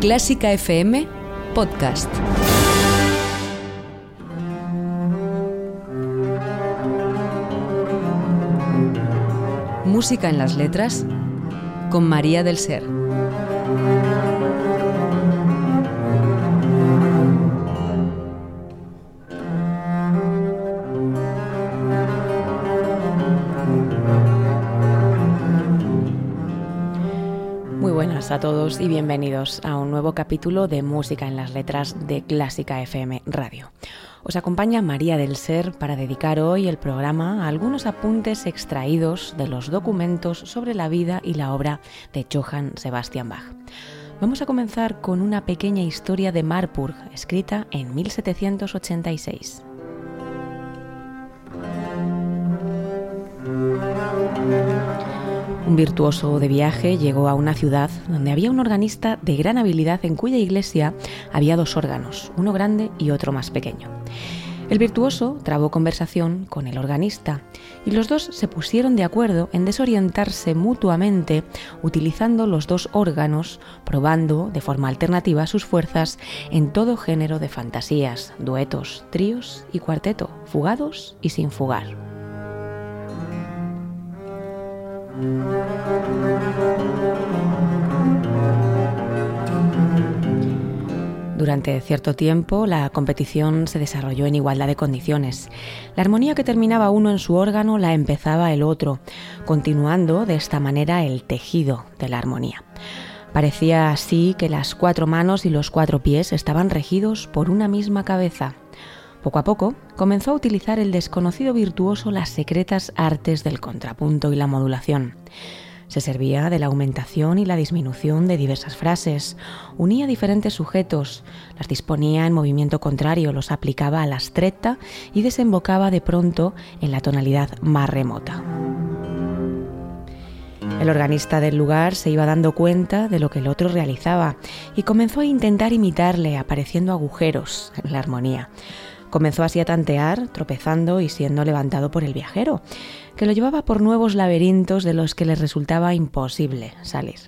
Clásica FM Podcast. Música en las letras con María del Ser. Buenas a todos y bienvenidos a un nuevo capítulo de Música en las Letras de Clásica FM Radio. Os acompaña María del Ser para dedicar hoy el programa a algunos apuntes extraídos de los documentos sobre la vida y la obra de Johann Sebastian Bach. Vamos a comenzar con una pequeña historia de Marburg, escrita en 1786. Un virtuoso de viaje llegó a una ciudad donde había un organista de gran habilidad en cuya iglesia había dos órganos, uno grande y otro más pequeño. El virtuoso trabó conversación con el organista y los dos se pusieron de acuerdo en desorientarse mutuamente utilizando los dos órganos, probando de forma alternativa sus fuerzas en todo género de fantasías, duetos, tríos y cuarteto, fugados y sin fugar. Durante cierto tiempo la competición se desarrolló en igualdad de condiciones. La armonía que terminaba uno en su órgano la empezaba el otro, continuando de esta manera el tejido de la armonía. Parecía así que las cuatro manos y los cuatro pies estaban regidos por una misma cabeza. Poco a poco comenzó a utilizar el desconocido virtuoso las secretas artes del contrapunto y la modulación. Se servía de la aumentación y la disminución de diversas frases, unía diferentes sujetos, las disponía en movimiento contrario, los aplicaba a la stretta y desembocaba de pronto en la tonalidad más remota. El organista del lugar se iba dando cuenta de lo que el otro realizaba y comenzó a intentar imitarle, apareciendo agujeros en la armonía. Comenzó así a tantear, tropezando y siendo levantado por el viajero, que lo llevaba por nuevos laberintos de los que le resultaba imposible salir.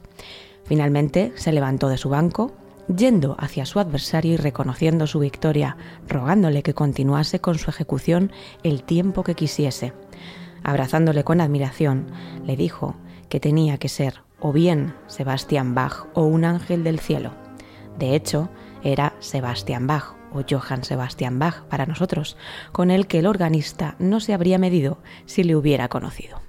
Finalmente se levantó de su banco, yendo hacia su adversario y reconociendo su victoria, rogándole que continuase con su ejecución el tiempo que quisiese. Abrazándole con admiración, le dijo que tenía que ser o bien Sebastián Bach o un ángel del cielo. De hecho, era Sebastián Bach o Johann Sebastian Bach para nosotros, con el que el organista no se habría medido si le hubiera conocido.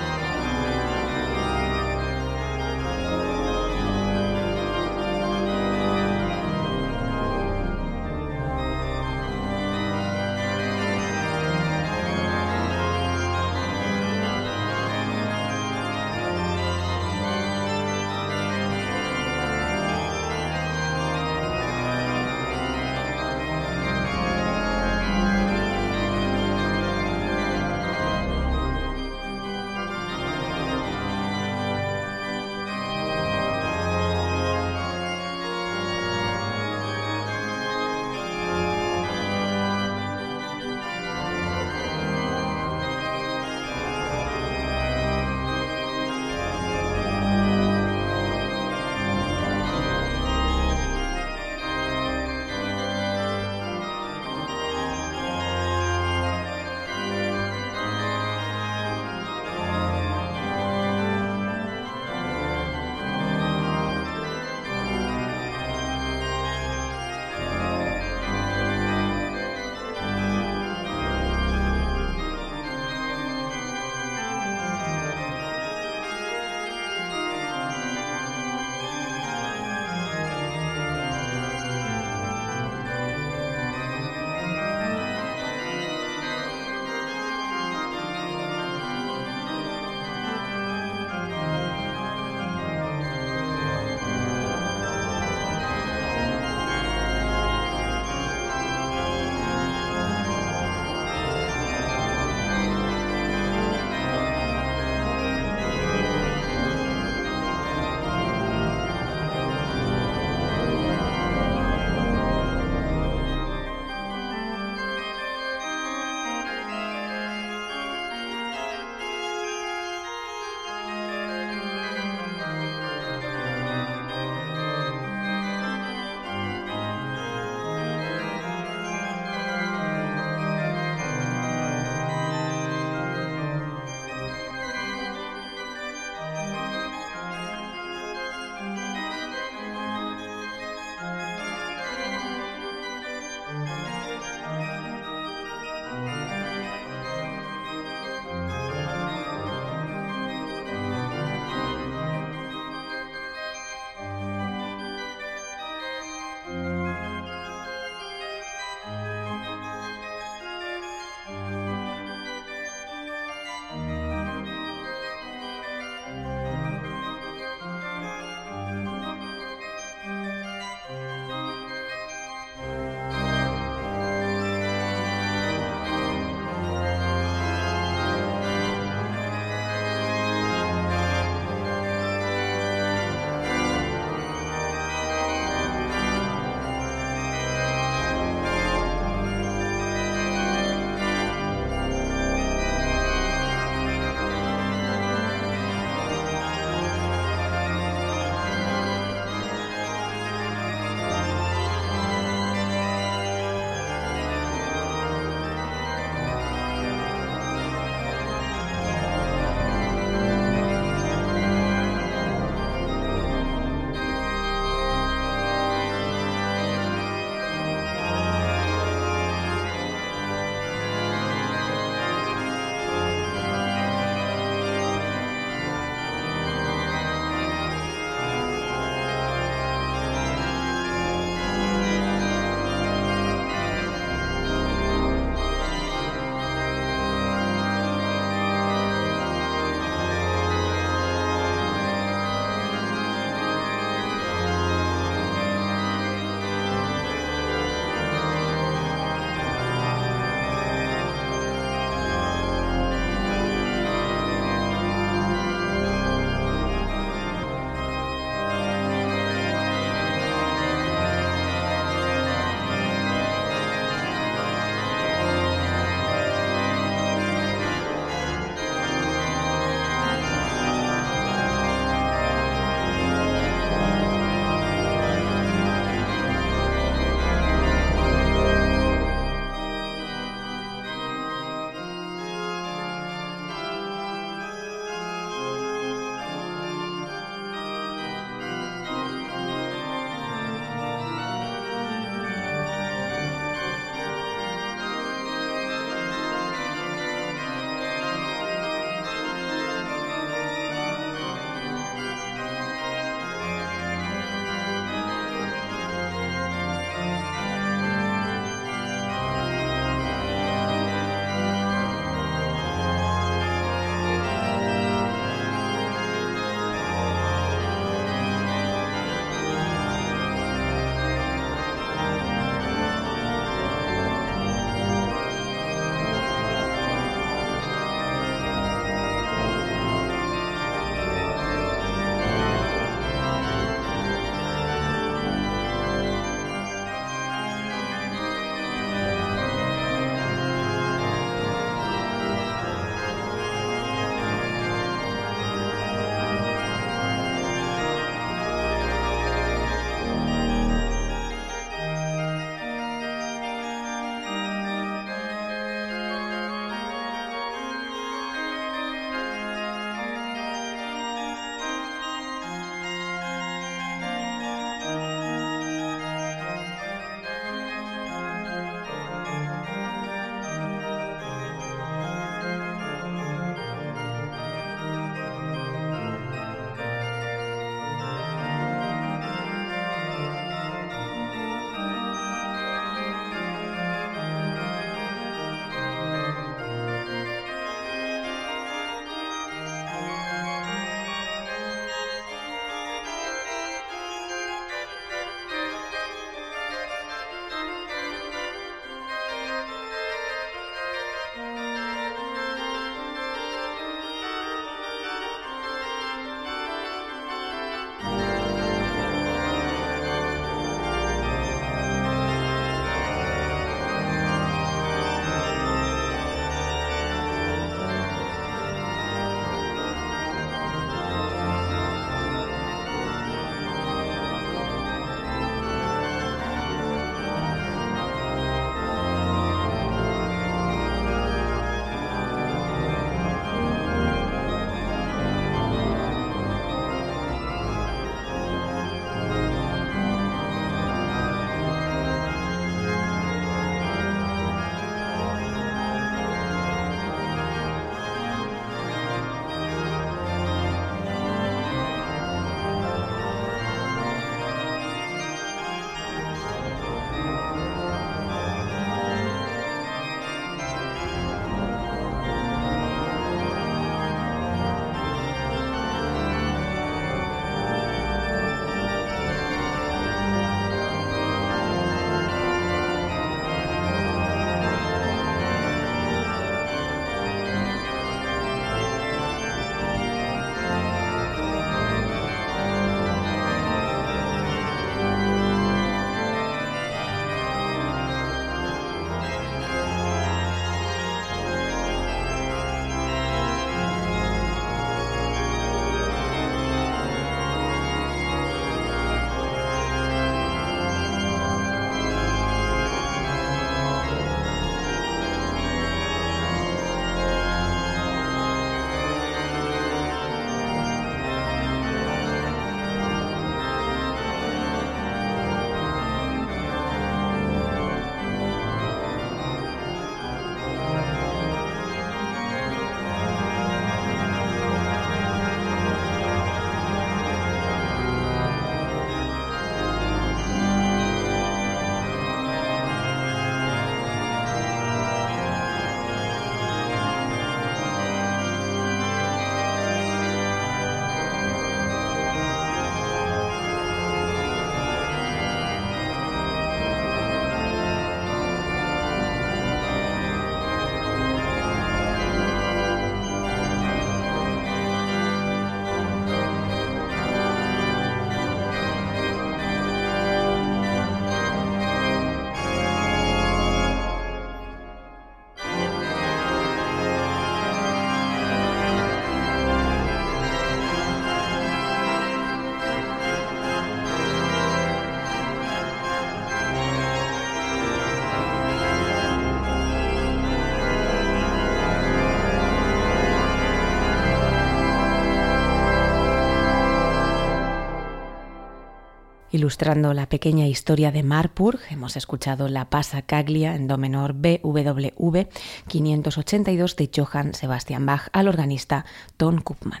Ilustrando la pequeña historia de Marpurg, hemos escuchado la Pasa Caglia en do menor BWV 582 de Johann Sebastian Bach al organista Tom Koopman.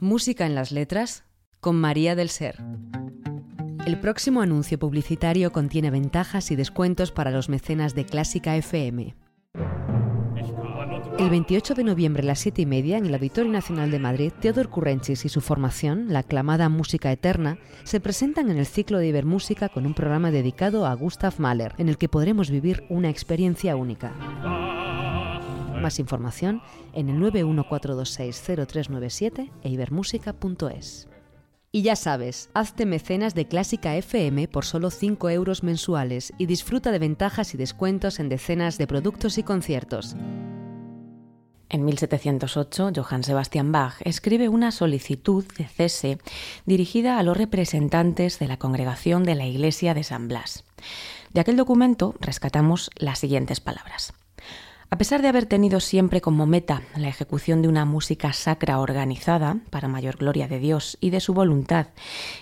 Música en las letras con María del Ser. El próximo anuncio publicitario contiene ventajas y descuentos para los mecenas de Clásica FM. El 28 de noviembre a las 7 y media, en el Auditorio Nacional de Madrid, Teodor Currenchis y su formación, la aclamada Música Eterna, se presentan en el ciclo de Ibermúsica con un programa dedicado a Gustav Mahler, en el que podremos vivir una experiencia única. Más información en el 914260397 e ibermúsica.es. Y ya sabes, hazte mecenas de Clásica FM por solo 5 euros mensuales y disfruta de ventajas y descuentos en decenas de productos y conciertos. En 1708, Johann Sebastian Bach escribe una solicitud de cese dirigida a los representantes de la congregación de la Iglesia de San Blas. De aquel documento rescatamos las siguientes palabras. A pesar de haber tenido siempre como meta la ejecución de una música sacra organizada para mayor gloria de Dios y de su voluntad,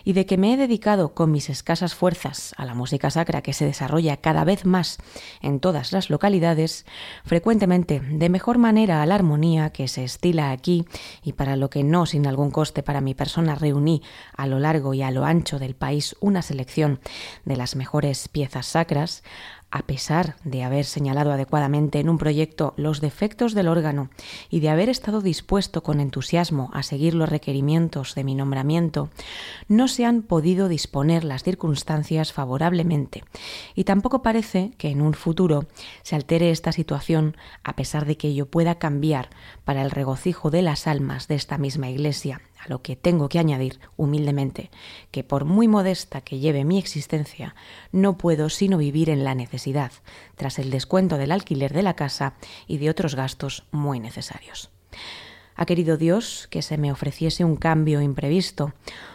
y de que me he dedicado con mis escasas fuerzas a la música sacra que se desarrolla cada vez más en todas las localidades, frecuentemente de mejor manera a la armonía que se estila aquí y para lo que no sin algún coste para mi persona reuní a lo largo y a lo ancho del país una selección de las mejores piezas sacras, a pesar de haber señalado adecuadamente en un proyecto los defectos del órgano y de haber estado dispuesto con entusiasmo a seguir los requerimientos de mi nombramiento, no se han podido disponer las circunstancias favorablemente. Y tampoco parece que en un futuro se altere esta situación a pesar de que yo pueda cambiar para el regocijo de las almas de esta misma Iglesia lo que tengo que añadir humildemente que por muy modesta que lleve mi existencia, no puedo sino vivir en la necesidad, tras el descuento del alquiler de la casa y de otros gastos muy necesarios. Ha querido Dios que se me ofreciese un cambio imprevisto,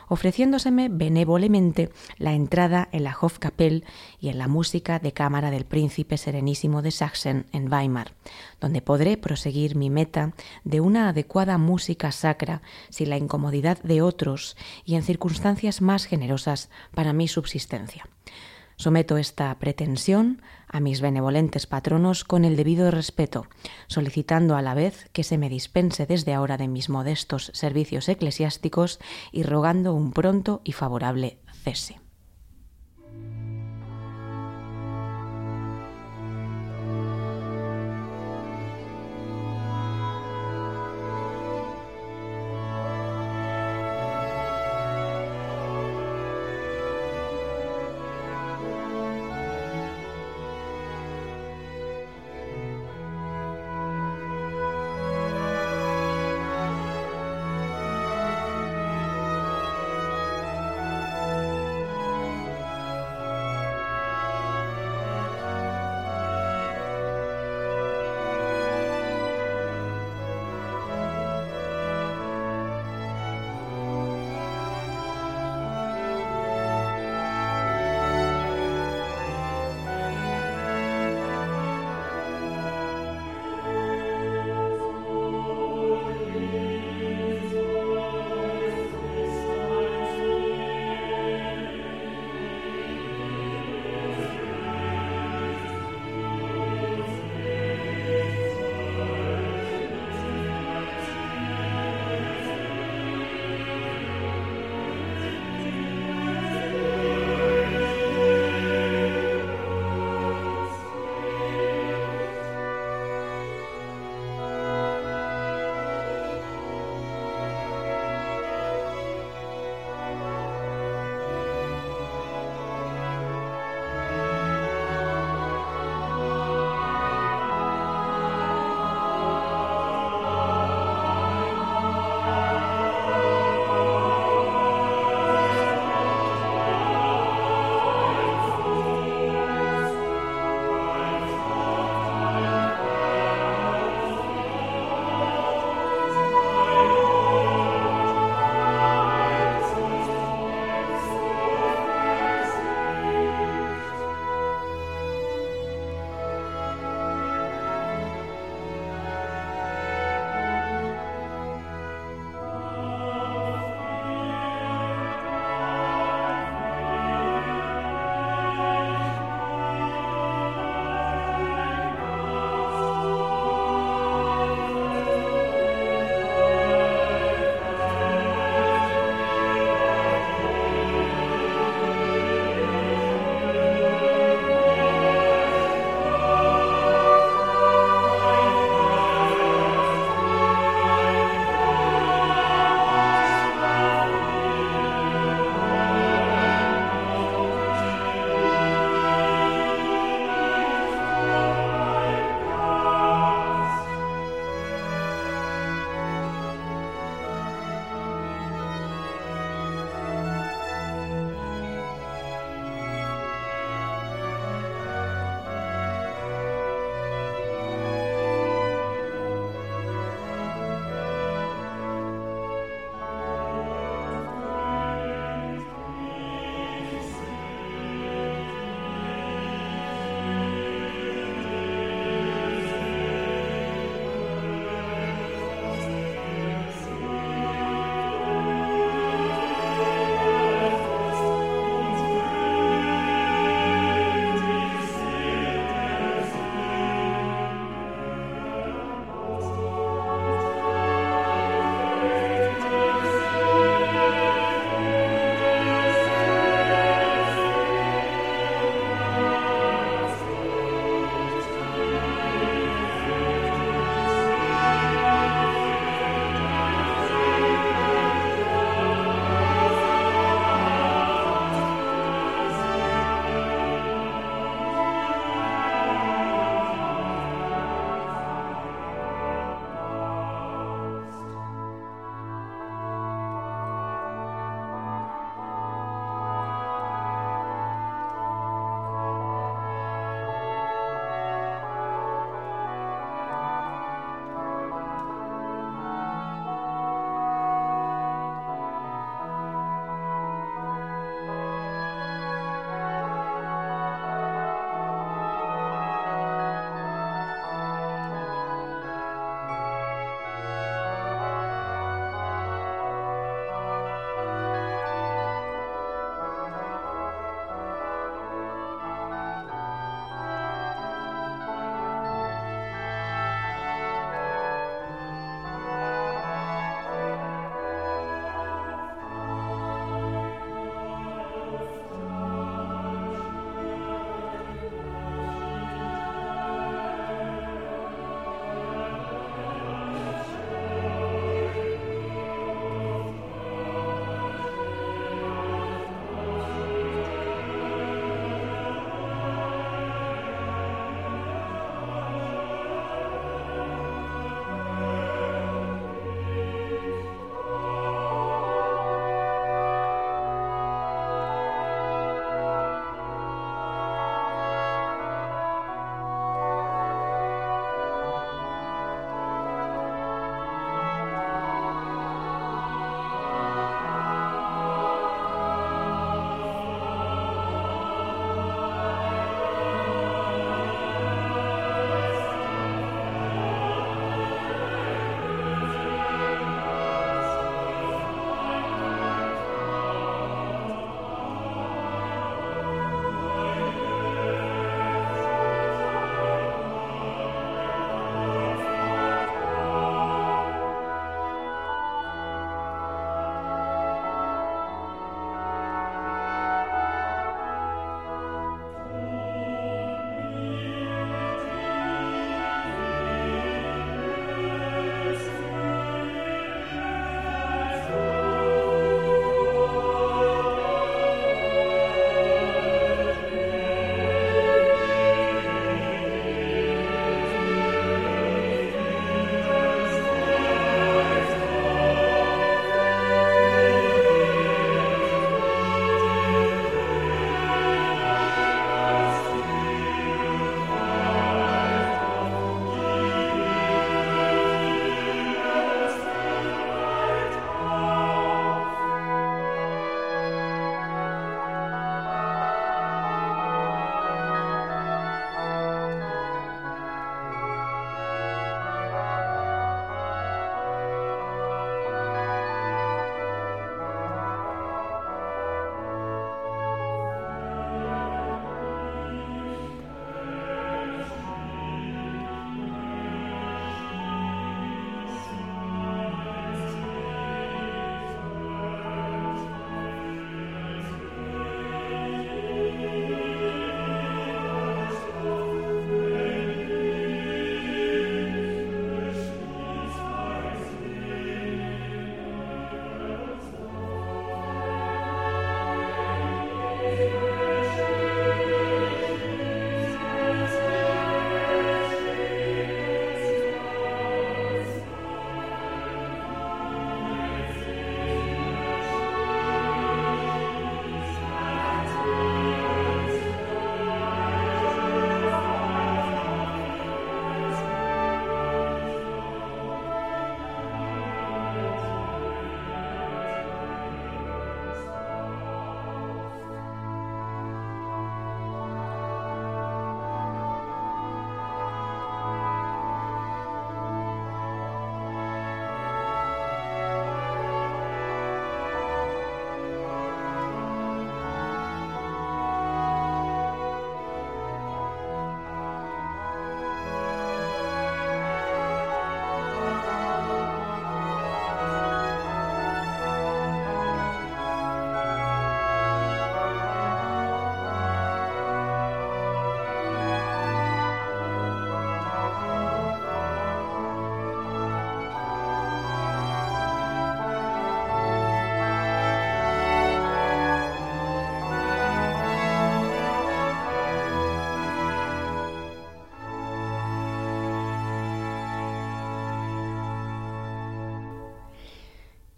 ofreciéndoseme benévolamente la entrada en la Hofkapelle y en la música de cámara del príncipe serenísimo de Sachsen en Weimar, donde podré proseguir mi meta de una adecuada música sacra sin la incomodidad de otros y en circunstancias más generosas para mi subsistencia. Someto esta pretensión a mis benevolentes patronos con el debido respeto, solicitando a la vez que se me dispense desde ahora de mis modestos servicios eclesiásticos y rogando un pronto y favorable cese.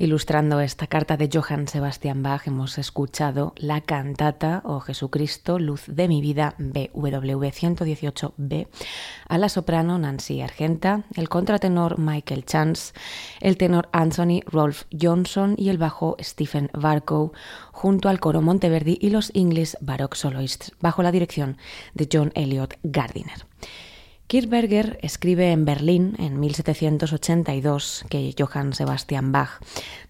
Ilustrando esta carta de Johann Sebastian Bach hemos escuchado la cantata o Jesucristo, Luz de mi vida, BWV 118b, a la soprano Nancy Argenta, el contratenor Michael Chance, el tenor Anthony Rolf Johnson y el bajo Stephen Varco, junto al coro Monteverdi y los English Baroque Soloists, bajo la dirección de John Elliot Gardiner. Kirchberger escribe en Berlín en 1782 que Johann Sebastian Bach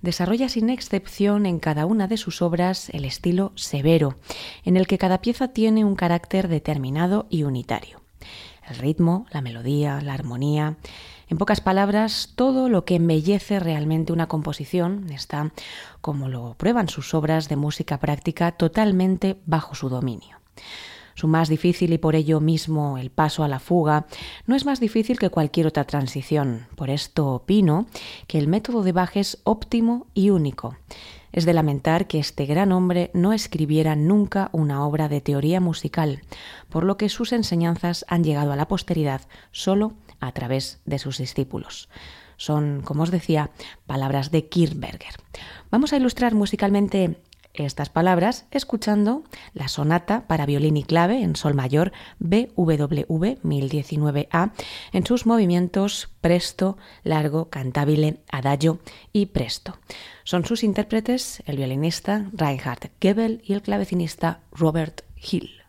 desarrolla sin excepción en cada una de sus obras el estilo severo, en el que cada pieza tiene un carácter determinado y unitario. El ritmo, la melodía, la armonía, en pocas palabras, todo lo que embellece realmente una composición está, como lo prueban sus obras de música práctica, totalmente bajo su dominio. Su más difícil y por ello mismo el paso a la fuga no es más difícil que cualquier otra transición. Por esto opino que el método de Bach es óptimo y único. Es de lamentar que este gran hombre no escribiera nunca una obra de teoría musical, por lo que sus enseñanzas han llegado a la posteridad solo a través de sus discípulos. Son, como os decía, palabras de Kirchberger. Vamos a ilustrar musicalmente estas palabras escuchando la sonata para violín y clave en sol mayor BWV 1019A en sus movimientos presto, largo, cantabile, adagio y presto. Son sus intérpretes el violinista Reinhard Gebel y el clavecinista Robert Hill.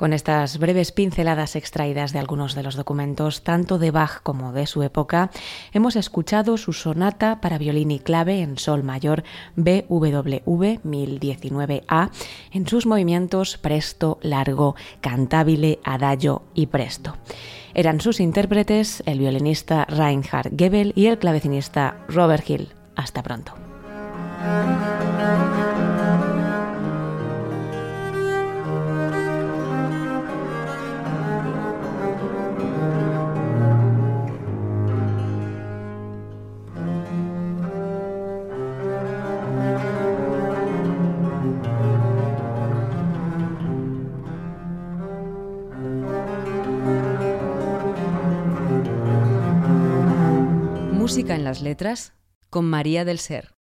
Con estas breves pinceladas extraídas de algunos de los documentos, tanto de Bach como de su época, hemos escuchado su sonata para violín y clave en sol mayor BWV 1019A en sus movimientos presto, largo, cantabile, adagio y presto. Eran sus intérpretes el violinista Reinhard Gebel y el clavecinista Robert Hill. Hasta pronto. Con María del Ser.